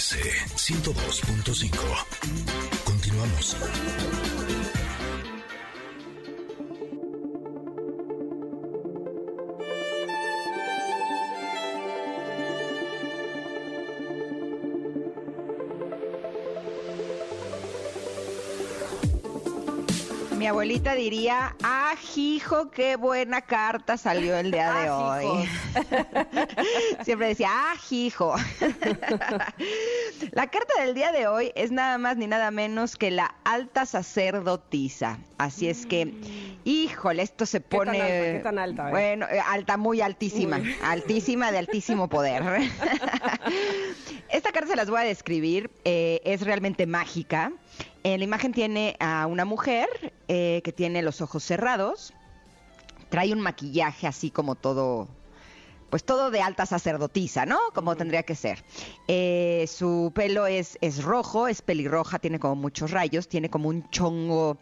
MBS 102.5. Continuamos. Mi abuelita diría, ah, hijo, qué buena carta salió el día de Ah, hoy. Siempre decía, ah, hijo. la carta del día de hoy es nada más ni nada menos que la alta sacerdotisa. Así es que, híjole, esto se Mm. ¿Qué tan pone... alta? ¿Qué tan alta? Bueno, eh, alta, muy altísima. Muy. Altísima de altísimo poder. Esta carta se las voy a describir. eh, es realmente mágica. En la imagen tiene a una mujer eh, que tiene los ojos cerrados. Trae un maquillaje así como todo, pues todo de alta sacerdotisa, ¿no? Como tendría que ser. Eh, su pelo es, es rojo, es pelirroja, tiene como muchos rayos, tiene como un chongo.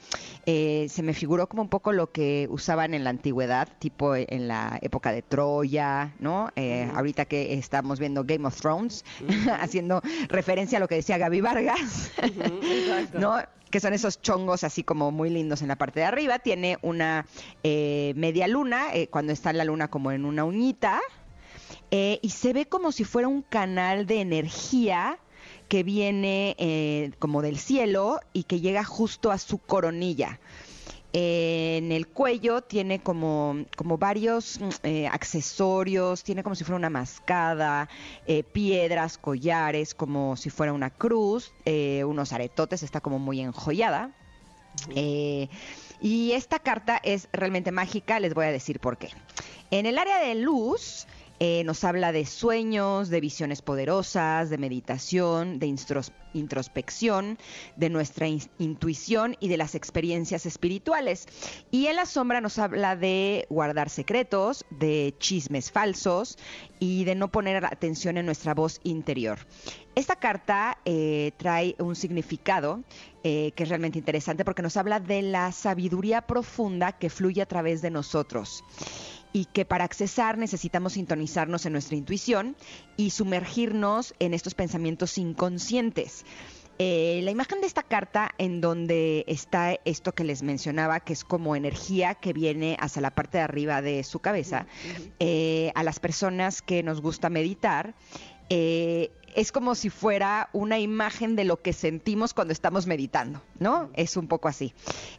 eh, se me figuró como un poco lo que usaban en la antigüedad, tipo en la época de Troya, ¿no? Eh, Ahorita que estamos viendo Game of Thrones, haciendo referencia a lo que decía Gaby Vargas. ¿no? Que son esos chongos así como muy lindos en la parte de arriba. Tiene una eh, media luna, eh, cuando está la luna como en una uñita. Eh, y se ve como si fuera un canal de energía que viene eh, como del cielo y que llega justo a su coronilla. Eh, en el cuello tiene como, como varios mm, eh, accesorios, tiene como si fuera una mascada, eh, piedras, collares, como si fuera una cruz, unos aretotes, está como muy enjollada. Y esta carta es realmente mágica, les voy a decir por qué. En el área de luz eh, nos habla de sueños, de visiones poderosas, de meditación, de introspección, de nuestra in- intuición y de las experiencias espirituales. Y en la sombra nos habla de guardar secretos, de chismes falsos y de no poner atención en nuestra voz interior. Esta carta eh, trae un significado eh, que es realmente interesante porque nos habla de la sabiduría profunda que fluye a través de nosotros y que para accesar necesitamos sintonizarnos en nuestra intuición y sumergirnos en estos pensamientos inconscientes. Eh, la imagen de esta carta en donde está esto que les mencionaba, que es como energía que viene hacia la parte de arriba de su cabeza, eh, a las personas que nos gusta meditar, eh, es como si fuera una imagen de lo que sentimos cuando estamos meditando, ¿no? Es un poco así.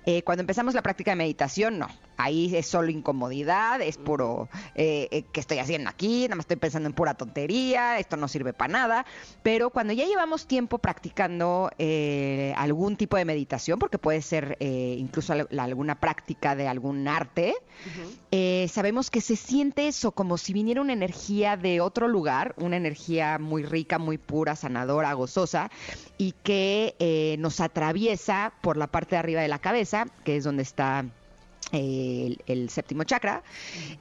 Eh, cuando empezamos la práctica de meditación, no. Ahí es solo incomodidad, es puro, eh, eh, ¿qué estoy haciendo aquí? Nada más estoy pensando en pura tontería, esto no sirve para nada. Pero cuando ya llevamos tiempo practicando eh, algún tipo de meditación, porque puede ser eh, incluso al- alguna práctica de algún arte, sabemos que se siente eso como si viniera una energía de otro lugar, una energía muy rica, muy pura, sanadora, gozosa, y que nos atraviesa por la parte de arriba de la cabeza, que es donde está el, séptimo chakra,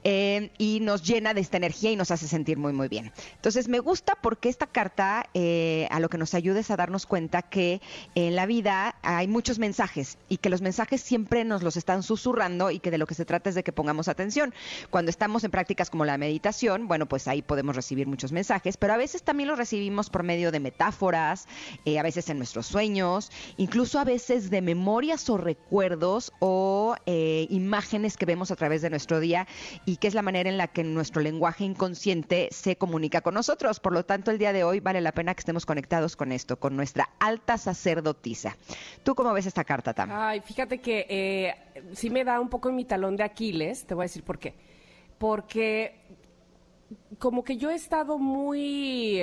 eh, y nos llena de esta energía y nos hace sentir muy, muy bien. Entonces, me gusta porque esta carta eh, a lo que nos ayuda es a darnos cuenta que en la vida hay muchos mensajes y que los mensajes siempre nos los están susurrando y que de lo que se trata es de que pongamos atención. Cuando estamos en prácticas como la meditación, bueno, pues ahí podemos recibir muchos mensajes, pero a veces también los recibimos por medio de metáforas, eh, a veces en nuestros sueños, incluso a veces de memorias o recuerdos o imágenes que vemos a través de nuestro día y que es la manera en la que nuestro lenguaje inconsciente se comunica con nosotros. Por lo tanto, el día de hoy vale la pena que estemos conectados con esto, con nuestra alta sacerdotisa. ¿Tú cómo ves esta carta, Tam? Ay, fíjate que eh, sí me da un poco en mi talón de Aquiles, te voy a decir por qué. Porque como que yo he estado muy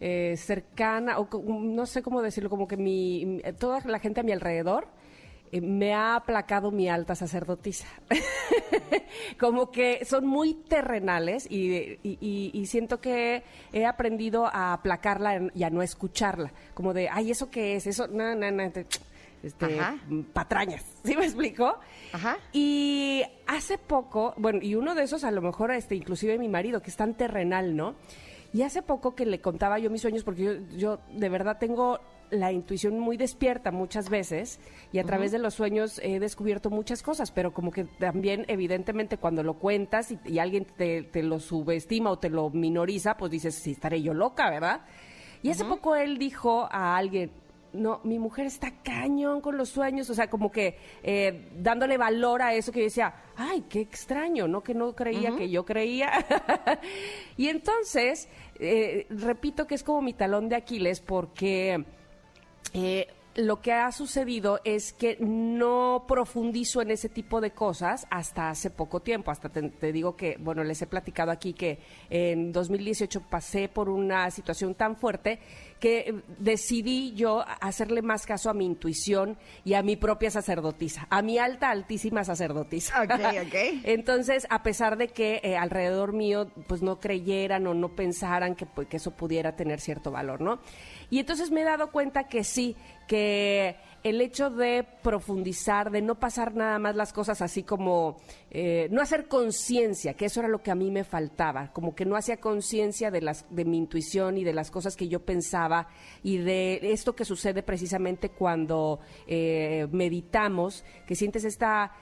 eh, cercana, o no sé cómo decirlo, como que mi, toda la gente a mi alrededor me ha aplacado mi alta sacerdotisa. como que son muy terrenales y, y- siento que he aprendido a aplacarla y a no escucharla. Como de, ay, ¿eso qué es? Eso, no, no, no. te- Este, Ajá. patrañas, ¿sí me explico? Ajá. Y hace poco, bueno, y uno de esos a lo mejor, este, inclusive mi marido, que es tan terrenal, ¿no? Y hace poco que le contaba yo mis sueños, porque yo, yo de verdad tengo la intuición muy despierta muchas veces y a través de los sueños he descubierto muchas cosas, pero como que también evidentemente cuando lo cuentas y, y alguien te, te lo subestima o te lo minoriza, pues dices, sí, estaré yo loca, ¿verdad? Y hace poco él dijo a alguien, no, mi mujer está cañón con los sueños, o sea, como que eh, dándole valor a eso que yo decía, ay, qué extraño, ¿no? Que no creía que yo creía. y entonces, eh, repito que es como mi talón de Aquiles porque... Eh, lo que ha sucedido es que no profundizo en ese tipo de cosas hasta hace poco tiempo. Hasta te, digo que, bueno, les he platicado aquí que en 2018 pasé por una situación tan fuerte que decidí yo hacerle más caso a mi intuición y a mi propia sacerdotisa, a mi alta, altísima sacerdotisa. Entonces, a pesar de que eh, alrededor mío pues no creyeran o no pensaran que, pues, que eso pudiera tener cierto valor, ¿no? Y entonces me he dado cuenta que sí, que el hecho de profundizar, de no pasar nada más las cosas así como, eh, no hacer conciencia, que eso era lo que a mí me faltaba, como que no hacía conciencia de, las, de mi intuición y de las cosas que yo pensaba y de esto que sucede precisamente cuando eh, meditamos, que sientes esta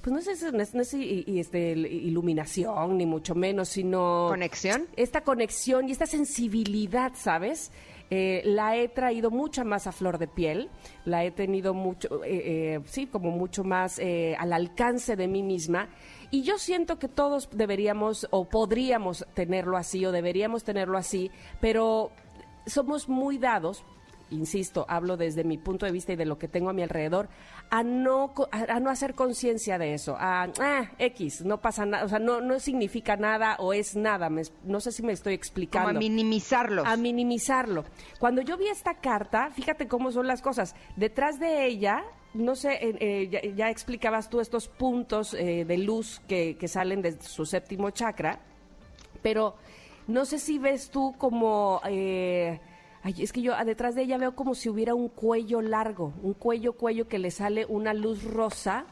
pues no es, no es, no es este, iluminación, ni mucho menos, sino... ¿Conexión? Esta conexión y esta sensibilidad, ¿sabes? Eh, la he traído mucha más a flor de piel, la he tenido mucho, eh, eh, sí, como mucho más al alcance de mí misma. Y yo siento que todos deberíamos o podríamos tenerlo así o deberíamos tenerlo así, pero somos muy dados, insisto, hablo desde mi punto de vista y de lo que tengo a mi alrededor, a no, a, no hacer conciencia de eso, a ah, X, no pasa nada, o sea, no, no significa nada o es nada, no sé si me estoy explicando. Como a minimizarlo. A minimizarlo. Cuando yo vi esta carta, fíjate cómo son las cosas, detrás de ella no sé, eh, eh, ya, explicabas tú estos puntos eh, de luz que, que, salen de su séptimo chakra, pero no sé si ves tú como Ay, es que yo ah, detrás de ella veo como si hubiera un cuello largo, un cuello, cuello que le sale una luz rosa.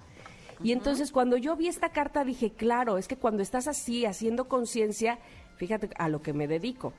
Y entonces cuando yo vi esta carta dije, claro, es que cuando estás así, haciendo conciencia, fíjate a lo que me dedico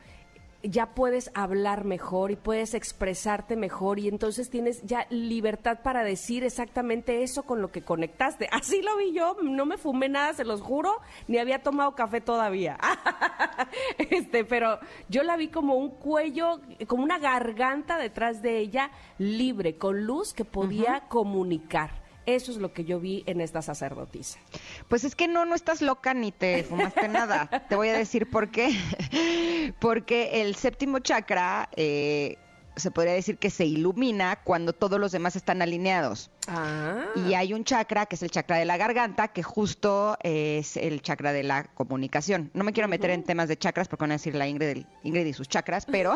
ya puedes hablar mejor y puedes expresarte mejor y entonces tienes ya libertad para decir exactamente eso con lo que conectaste. Así lo vi yo, no me fumé nada, se los juro, ni había tomado café todavía. este, pero yo la vi como un cuello, como una garganta detrás de ella libre, con luz que podía comunicar. Eso es lo que yo vi en esta sacerdotisa. Pues es que no, no estás loca ni te fumaste nada. Te voy a decir por qué. Porque el séptimo chakra eh, se podría decir que se ilumina cuando todos los demás están alineados. Ah. Y hay un chakra, que es el chakra de la garganta, que justo es el chakra de la comunicación. No me quiero meter en temas de chakras porque van a decir la Ingrid, Ingrid y sus chakras, pero,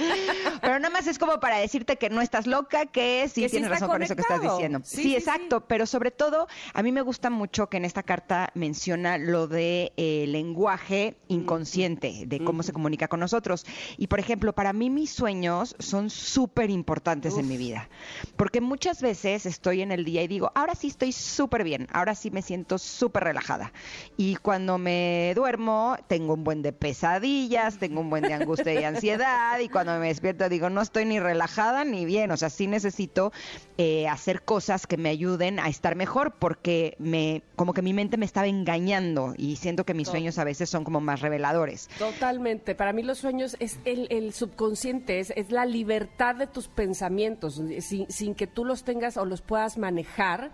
pero nada más es como para decirte que no estás loca, que sí tienes razón con eso que estás diciendo. Sí, exacto, pero sobre todo a mí me gusta mucho que en esta carta menciona lo de eh, lenguaje inconsciente, de cómo se comunica con nosotros. Y por ejemplo, para mí mis sueños son súper importantes en mi vida, porque muchas veces estoy en el día y digo, ahora sí estoy súper bien, ahora sí me siento súper relajada. Y cuando me duermo, tengo un buen de pesadillas, tengo un buen de angustia y ansiedad, y cuando me despierto digo, no estoy ni relajada ni bien, o sea, sí necesito eh, hacer cosas que me ayuden a estar mejor, porque me, como que mi mente me estaba engañando y siento que mis sueños a veces son como más reveladores. Totalmente, para mí los sueños es el, subconsciente, es, es, la libertad de tus pensamientos, sin, sin que tú los tengas o los puedas puedas manejar,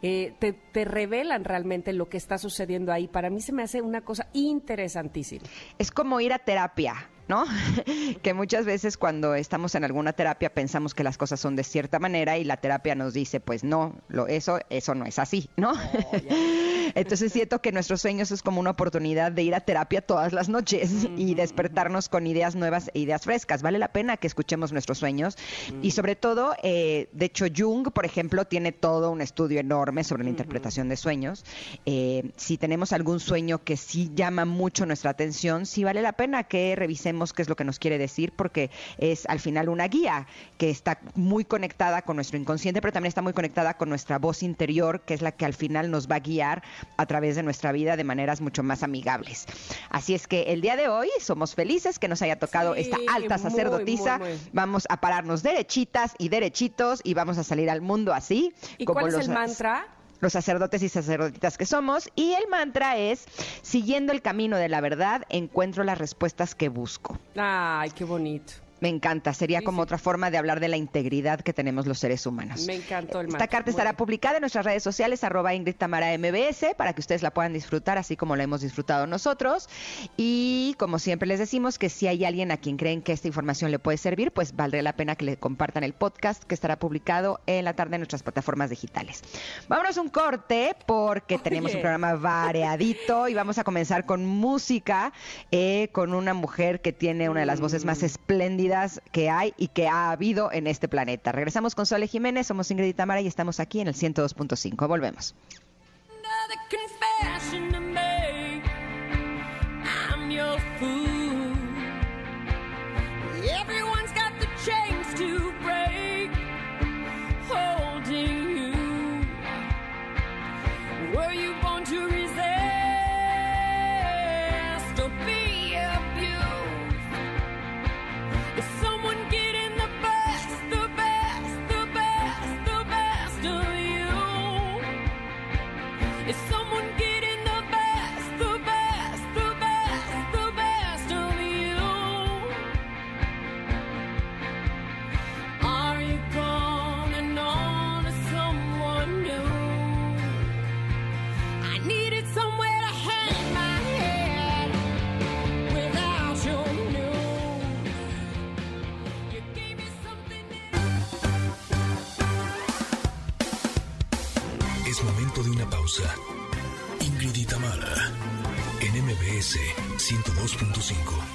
eh, te, te, revelan realmente lo que está sucediendo ahí. Para mí se me hace una cosa interesantísima. Es como ir a terapia. ¿No? que muchas veces cuando estamos en alguna terapia pensamos que las cosas son de cierta manera y la terapia nos dice, pues no, lo, eso, eso no es así, ¿no? Oh, Entonces siento que nuestros sueños es como una oportunidad de ir a terapia todas las noches y despertarnos con ideas nuevas e ideas frescas. Vale la pena que escuchemos nuestros sueños y sobre todo, eh, de hecho, Jung, por ejemplo, tiene todo un estudio enorme sobre la interpretación de sueños. Eh, si tenemos algún sueño que sí llama mucho nuestra atención, sí vale la pena que revisemos qué es lo que nos quiere decir, porque es al final una guía que está muy conectada con nuestro inconsciente, pero también está muy conectada con nuestra voz interior, que es la que al final nos va a guiar a través de nuestra vida de maneras mucho más amigables. Así es que el día de hoy somos felices que nos haya tocado esta alta sacerdotisa. Vamos a pararnos derechitas y derechitos y vamos a salir al mundo así. ¿Y cuál es el mantra? Los sacerdotes y sacerdotitas que somos. Y el mantra es, siguiendo el camino de la verdad, encuentro las respuestas que busco. Ay, qué bonito. Me encanta, sería Sí, como sí. otra forma de hablar de la integridad que tenemos los seres humanos. Me encantó el Esta match. carta Muy estará bien. publicada en nuestras redes sociales, arroba Ingrid Tamara MBS, para que ustedes la puedan disfrutar así como la hemos disfrutado nosotros. Y como siempre les decimos que si hay alguien a quien creen que esta información le puede servir, pues valdría la pena que le compartan el podcast que estará publicado en la tarde en nuestras plataformas digitales. Vámonos un corte porque tenemos un programa variadito y vamos a comenzar con música, eh, con una mujer que tiene una de las voces más espléndidas que hay y que ha habido en este planeta. Regresamos con Sole Jiménez, somos Ingrid y Tamara y estamos aquí en el 102.5. Volvemos. Pausa. Ingrid en MBS 102.5.